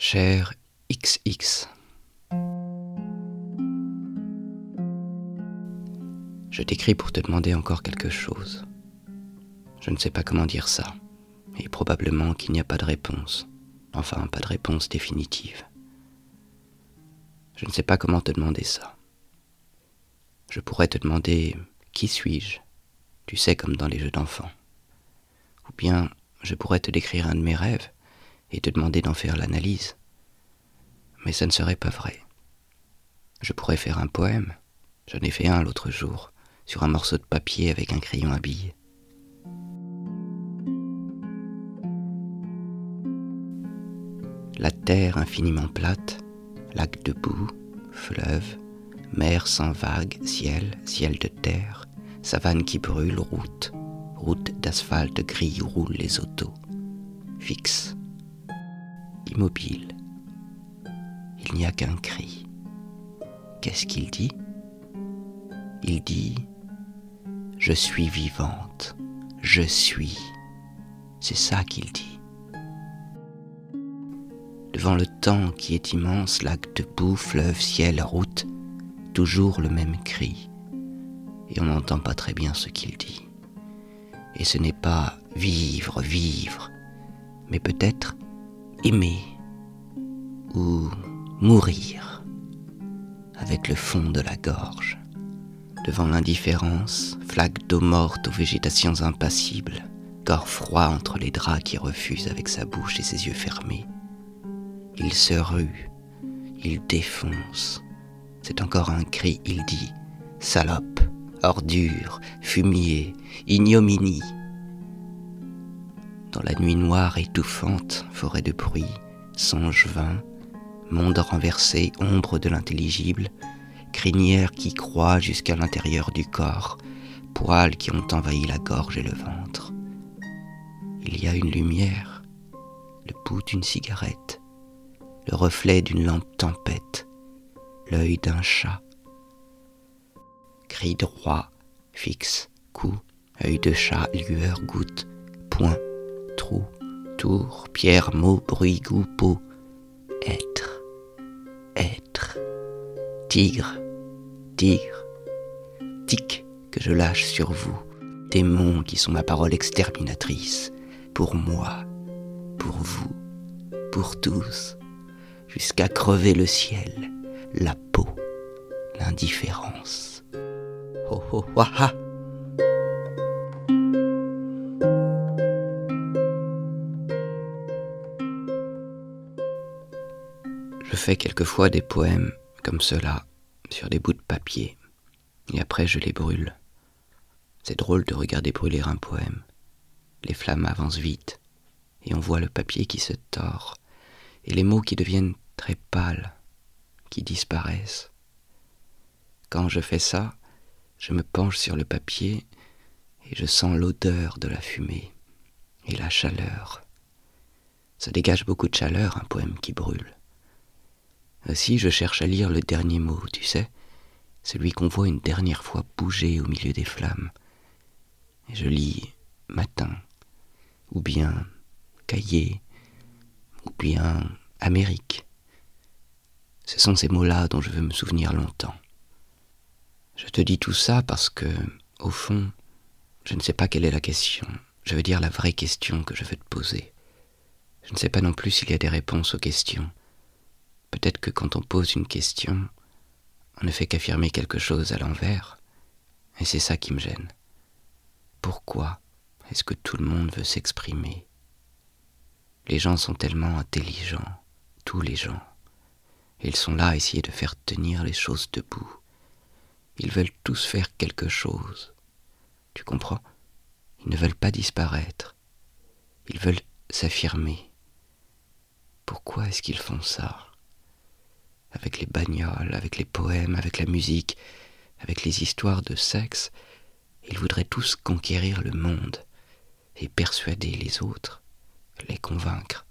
Cher XX. Je t'écris pour te demander encore quelque chose. Je ne sais pas comment dire ça, et probablement qu'il n'y a pas de réponse, enfin pas de réponse définitive. Je ne sais pas comment te demander ça. Je pourrais te demander qui suis-je, tu sais comme dans les jeux d'enfants. Ou bien je pourrais te décrire un de mes rêves et te demander d'en faire l'analyse. Mais ça ne serait pas vrai. Je pourrais faire un poème. J'en ai fait un l'autre jour, sur un morceau de papier avec un crayon à billes. La terre infiniment plate, lac de boue, fleuve, mer sans vagues, ciel, ciel de terre, savane qui brûle, route, route d'asphalte gris où roulent les autos, fixe, immobile. Il n'y a qu'un cri. Qu'est-ce qu'il dit? Il dit ⁇ Je suis vivante, je suis ⁇ C'est ça qu'il dit. Devant le temps qui est immense, lac de boue, fleuve, ciel, route, toujours le même cri. Et on n'entend pas très bien ce qu'il dit. Et ce n'est pas vivre, vivre, mais peut-être aimer ou mourir avec le fond de la gorge, devant l'indifférence, flaque d'eau morte aux végétations impassibles, corps froid entre les draps qui refusent avec sa bouche et ses yeux fermés. Il se rue, il défonce. C'est encore un cri, il dit Salope, ordure, fumier, ignominie. Dans la nuit noire étouffante, forêt de bruit, songe vain, monde renversé, ombre de l'intelligible, crinière qui croît jusqu'à l'intérieur du corps, poils qui ont envahi la gorge et le ventre. Il y a une lumière, le bout d'une cigarette, le reflet d'une lampe tempête, l'œil d'un chat. Cri droit, fixe, coup, œil de chat, lueur, goutte, point, tour, pierre, mot, bruit, goût, peau, être, être, tigre, tigre, tic que je lâche sur vous, démons qui sont ma parole exterminatrice, pour moi, pour vous, pour tous, jusqu'à crever le ciel, la peau, l'indifférence. Oh oh ah Je fais quelquefois des poèmes comme cela sur des bouts de papier et après je les brûle. C'est drôle de regarder brûler un poème. Les flammes avancent vite et on voit le papier qui se tord et les mots qui deviennent très pâles, qui disparaissent. Quand je fais ça, je me penche sur le papier et je sens l'odeur de la fumée et la chaleur. Ça dégage beaucoup de chaleur, un poème qui brûle. Aussi, je cherche à lire le dernier mot, tu sais, celui qu'on voit une dernière fois bouger au milieu des flammes. Et je lis matin, ou bien cahier, ou bien Amérique. Ce sont ces mots-là dont je veux me souvenir longtemps. Je te dis tout ça parce que, au fond, je ne sais pas quelle est la question. Je veux dire la vraie question que je veux te poser. Je ne sais pas non plus s'il y a des réponses aux questions. Peut-être que quand on pose une question, on ne fait qu'affirmer quelque chose à l'envers, et c'est ça qui me gêne. Pourquoi est-ce que tout le monde veut s'exprimer? Les gens sont tellement intelligents, tous les gens. Ils sont là à essayer de faire tenir les choses debout. Ils veulent tous faire quelque chose. Tu comprends? Ils ne veulent pas disparaître. Ils veulent s'affirmer. Pourquoi est-ce qu'ils font ça? Avec les bagnoles, avec les poèmes, avec la musique, avec les histoires de sexe, ils voudraient tous conquérir le monde et persuader les autres, les convaincre.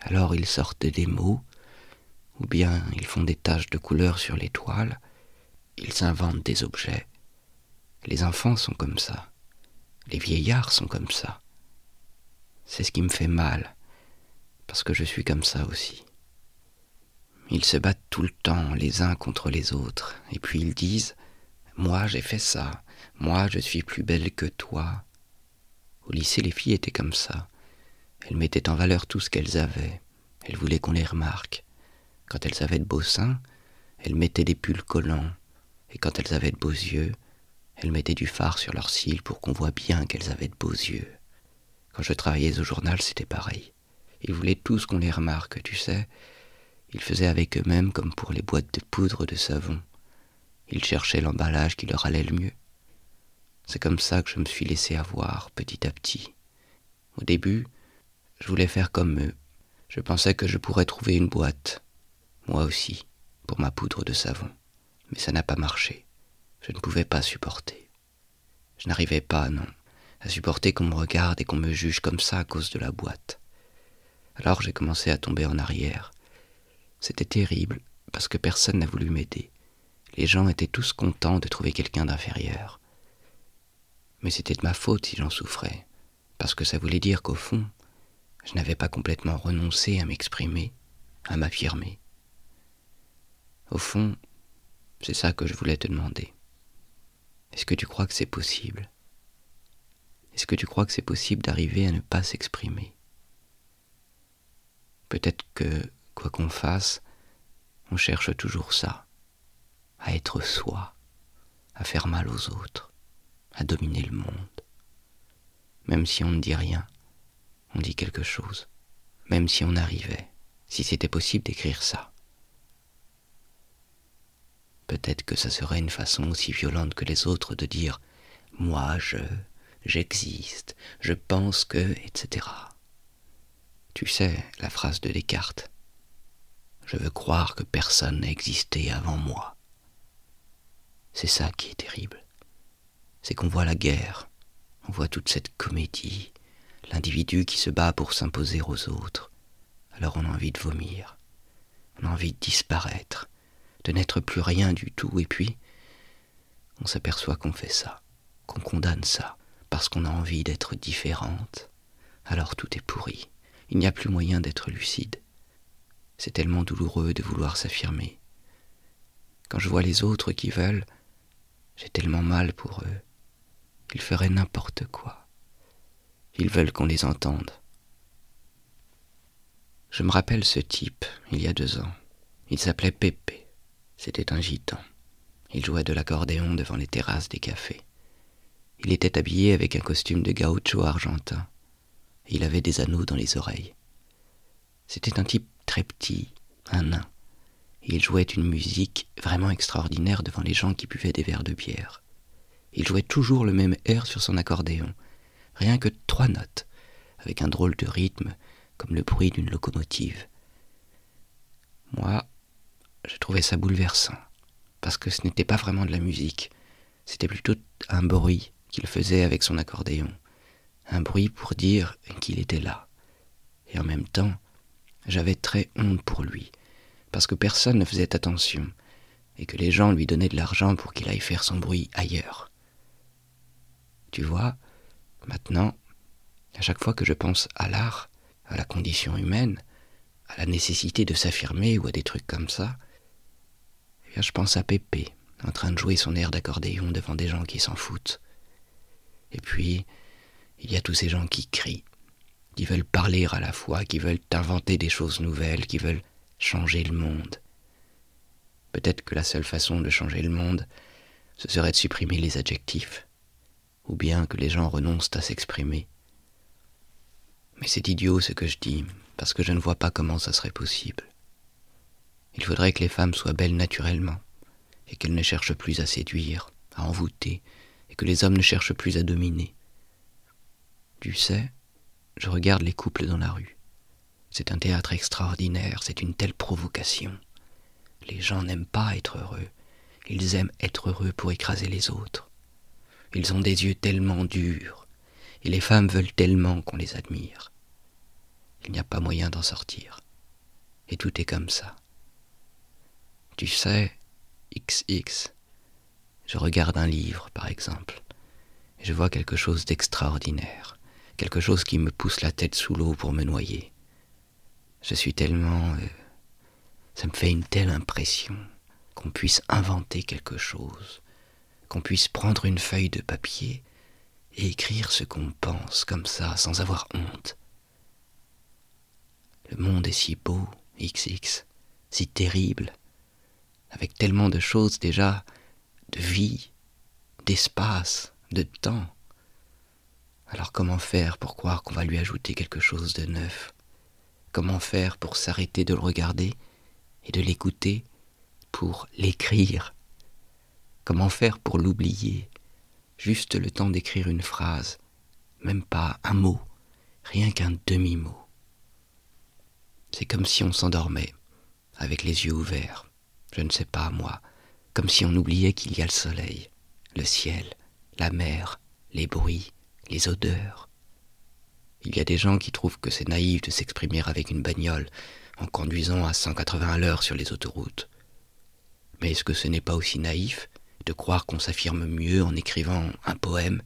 Alors ils sortent des mots, ou bien ils font des taches de couleur sur les toiles, ils inventent des objets. Les enfants sont comme ça, les vieillards sont comme ça. C'est ce qui me fait mal, parce parce que je suis comme ça aussi. Ils se battent tout le temps les uns contre les autres, et puis ils disent Moi j'ai fait ça, moi je suis plus belle que toi. Au lycée, les filles étaient comme ça. Elles mettaient en valeur tout ce qu'elles avaient. Elles voulaient qu'on les remarque. Quand elles avaient de beaux seins, elles mettaient des pulls collants, et quand elles avaient de beaux yeux, elles mettaient du fard sur leurs cils pour qu'on voit bien qu'elles avaient de beaux yeux. Quand je travaillais au journal, c'était pareil. Ils voulaient tous qu'on les remarque, tu sais. Ils faisaient avec eux-mêmes comme pour les boîtes de poudre de savon. Ils cherchaient l'emballage qui leur allait le mieux. C'est comme ça que je me suis laissé avoir petit à petit. Au début, je voulais faire comme eux. Je pensais que je pourrais trouver une boîte, moi aussi, pour ma poudre de savon. Mais ça n'a pas marché. Je ne pouvais pas supporter. Je n'arrivais pas, non, à supporter qu'on me regarde et qu'on me juge comme ça à cause de la boîte. Alors j'ai commencé à tomber en arrière. C'était terrible, parce que personne n'a voulu m'aider. Les gens étaient tous contents de trouver quelqu'un d'inférieur. Mais c'était de ma faute si j'en souffrais, parce que ça voulait dire qu'au fond, je n'avais pas complètement renoncé à m'exprimer, à m'affirmer. Au fond, c'est ça que je voulais te demander. Est-ce que tu crois que c'est possible? Est-ce que tu crois que c'est possible d'arriver à ne pas s'exprimer? Peut-être que, quoi qu'on fasse, on cherche toujours ça, à être soi, à faire mal aux autres, à dominer le monde. Même si on ne dit rien, on dit quelque chose, même si on arrivait, si c'était possible d'écrire ça. Peut-être que ça serait une façon aussi violente que les autres de dire moi je, j'existe, je pense que, etc. Tu sais, la phrase de Descartes. Je veux croire que personne n'a existé avant moi. C'est ça qui est terrible. C'est qu'on voit la guerre, on voit toute cette comédie, l'individu qui se bat pour s'imposer aux autres. Alors on a envie de vomir, on a envie de disparaître, de n'être plus rien du tout, et puis on s'aperçoit qu'on fait ça, qu'on condamne ça, parce qu'on a envie d'être différente. Alors tout est pourri, il n'y a plus moyen d'être lucide. C'est tellement douloureux de vouloir s'affirmer. Quand je vois les autres qui veulent, j'ai tellement mal pour eux. Ils feraient n'importe quoi. Ils veulent qu'on les entende. Je me rappelle ce type, il y a deux ans. Il s'appelait Pépé. C'était un gitan. Il jouait de l'accordéon devant les terrasses des cafés. Il était habillé avec un costume de gaucho argentin. Il avait des anneaux dans les oreilles. C'était un type très petit, un nain. Il jouait une musique vraiment extraordinaire devant les gens qui buvaient des verres de bière. Il jouait toujours le même air sur son accordéon, rien que trois notes, avec un drôle de rythme, comme le bruit d'une locomotive. Moi, je trouvais ça bouleversant, parce que ce n'était pas vraiment de la musique, c'était plutôt un bruit qu'il faisait avec son accordéon, un bruit pour dire qu'il était là. Et en même temps, j'avais très honte pour lui, parce que personne ne faisait attention, et que les gens lui donnaient de l'argent pour qu'il aille faire son bruit ailleurs. Tu vois, maintenant, à chaque fois que je pense à l'art, à la condition humaine, à la nécessité de s'affirmer ou à des trucs comme ça, eh je pense à Pépé, en train de jouer son air d'accordéon devant des gens qui s'en foutent. Et puis, il y a tous ces gens qui crient, qui veulent parler à la fois, qui veulent inventer des choses nouvelles, qui veulent changer le monde. Peut-être que la seule façon de changer le monde, ce serait de supprimer les adjectifs, ou bien que les gens renoncent à s'exprimer. Mais c'est idiot ce que je dis, parce que je ne vois pas comment ça serait possible. Il faudrait que les femmes soient belles naturellement, et qu'elles ne cherchent plus à séduire, à envoûter, et que les hommes ne cherchent plus à dominer. Tu sais, je regarde les couples dans la rue. C'est un théâtre extraordinaire, c'est une telle provocation. Les gens n'aiment pas être heureux, ils aiment être heureux pour écraser les autres. Ils ont des yeux tellement durs, et les femmes veulent tellement qu'on les admire. Il n'y a pas moyen d'en sortir. Et tout est comme ça. Tu sais, XX, je regarde un livre, par exemple, et je vois quelque chose d'extraordinaire, quelque chose qui me pousse la tête sous l'eau pour me noyer. Je suis tellement... Euh, ça me fait une telle impression qu'on puisse inventer quelque chose, qu'on puisse prendre une feuille de papier et écrire ce qu'on pense comme ça, sans avoir honte. Le monde est si beau, XX, si terrible, avec tellement de choses déjà, de vie, d'espace, de temps. Alors comment faire pour croire qu'on va lui ajouter quelque chose de neuf? Comment faire pour s'arrêter de le regarder et de l'écouter, pour l'écrire? Comment faire pour l'oublier? Juste le temps d'écrire une phrase, même pas un mot, rien qu'un demi-mot. C'est comme si on s'endormait, avec les yeux ouverts, je ne sais pas moi, comme si on oubliait qu'il y a le soleil, le ciel, la mer, les bruits, les odeurs. Il y a des gens qui trouvent que c'est naïf de s'exprimer avec une bagnole en conduisant à 180 à l'heure sur les autoroutes. Mais est-ce que ce n'est pas aussi naïf de croire qu'on s'affirme mieux en écrivant un poème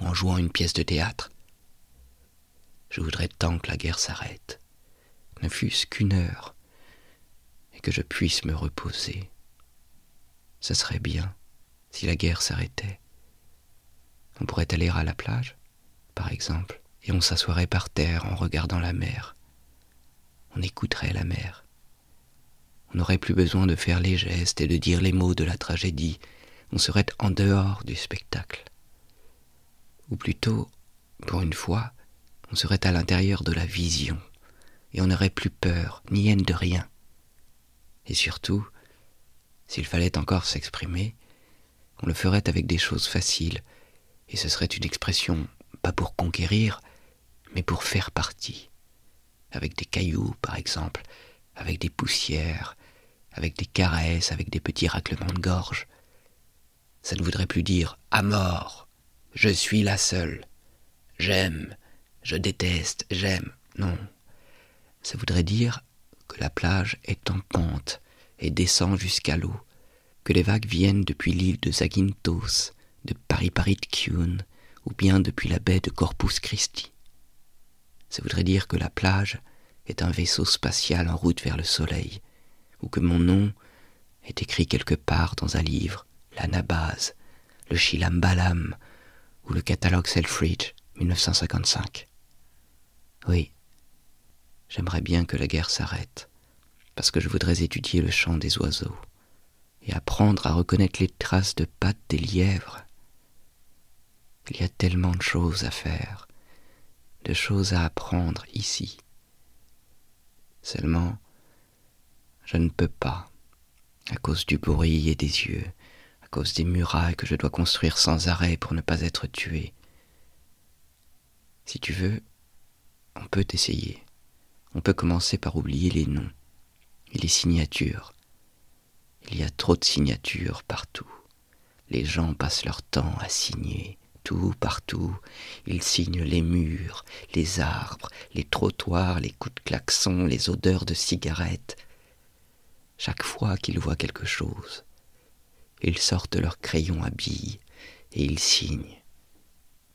ou en jouant une pièce de théâtre? Je voudrais tant que la guerre s'arrête, ne fût-ce qu'une heure, et que je puisse me reposer. Ce serait bien si la guerre s'arrêtait. On pourrait aller à la plage, par exemple, et on s'assoirait par terre en regardant la mer. On écouterait la mer. On n'aurait plus besoin de faire les gestes et de dire les mots de la tragédie. On serait en dehors du spectacle. Ou plutôt, pour une fois, on serait à l'intérieur de la vision, et on n'aurait plus peur, ni haine de rien. Et surtout, s'il fallait encore s'exprimer, on le ferait avec des choses faciles, et ce serait une expression pas pour conquérir, mais pour faire partie, avec des cailloux par exemple, avec des poussières, avec des caresses, avec des petits raclements de gorge. Ça ne voudrait plus dire à mort, je suis la seule, j'aime, je déteste, j'aime. Non. Ça voudrait dire que la plage est en pente et descend jusqu'à l'eau, que les vagues viennent depuis l'île de Zagintos, de Pariparitkiun, ou bien depuis la baie de Corpus Christi. Ça voudrait dire que la plage est un vaisseau spatial en route vers le soleil, ou que mon nom est écrit quelque part dans un livre, l'Anabase, le Shilambalam ou le catalogue Selfridge 1955. Oui, j'aimerais bien que la guerre s'arrête, parce que je voudrais étudier le chant des oiseaux et apprendre à reconnaître les traces de pattes des lièvres. Il y a tellement de choses à faire, de choses à apprendre ici. Seulement, je ne peux pas, à cause du bruit et des yeux, à cause des murailles que je dois construire sans arrêt pour ne pas être tué. Si tu veux, on peut essayer. On peut commencer par oublier les noms et les signatures. Il y a trop de signatures partout. Les gens passent leur temps à signer, tout, partout. Ils signent les murs, les arbres, les trottoirs, les coups de klaxon, les odeurs de cigarettes. Chaque fois qu'ils voient quelque chose, ils sortent leur crayon à billes et ils signent.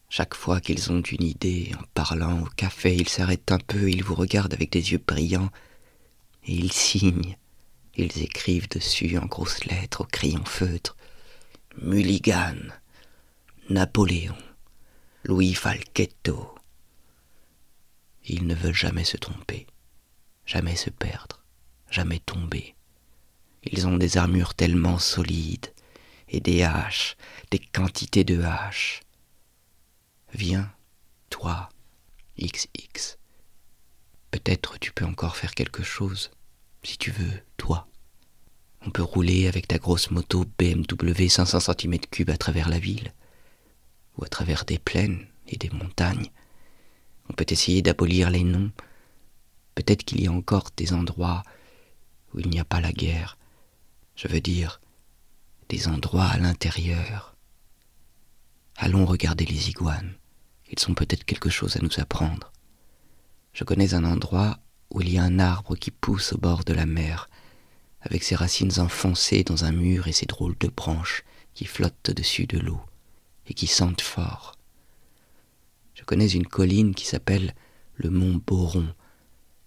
Chaque fois qu'ils ont une idée, en parlant au café, ils s'arrêtent un peu, ils vous regardent avec des yeux brillants, et ils signent. Ils écrivent dessus en grosses lettres au crayon feutre. Mulligan. Napoléon, Louis Falchetto. Ils ne veulent jamais se tromper, jamais se perdre, jamais tomber. Ils ont des armures tellement solides, et des haches, des quantités de haches. Viens, toi, XX. Peut-être tu peux encore faire quelque chose, si tu veux, toi. On peut rouler avec ta grosse moto BMW 500 cm3 à travers la ville ou à travers des plaines et des montagnes. On peut essayer d'abolir les noms. Peut-être qu'il y a encore des endroits où il n'y a pas la guerre. Je veux dire, des endroits à l'intérieur. Allons regarder les iguanes. Ils ont peut-être quelque chose à nous apprendre. Je connais un endroit où il y a un arbre qui pousse au bord de la mer, avec ses racines enfoncées dans un mur et ses drôles de branches qui flottent au-dessus de l'eau et qui sentent fort. Je connais une colline qui s'appelle le mont Boron,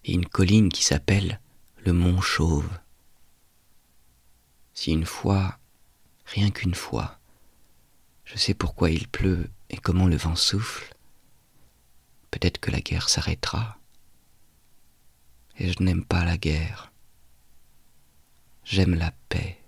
et une colline qui s'appelle le mont Chauve. Si une fois, rien qu'une fois, je sais pourquoi il pleut et comment le vent souffle, peut-être que la guerre s'arrêtera. Et je n'aime pas la guerre. J'aime la paix.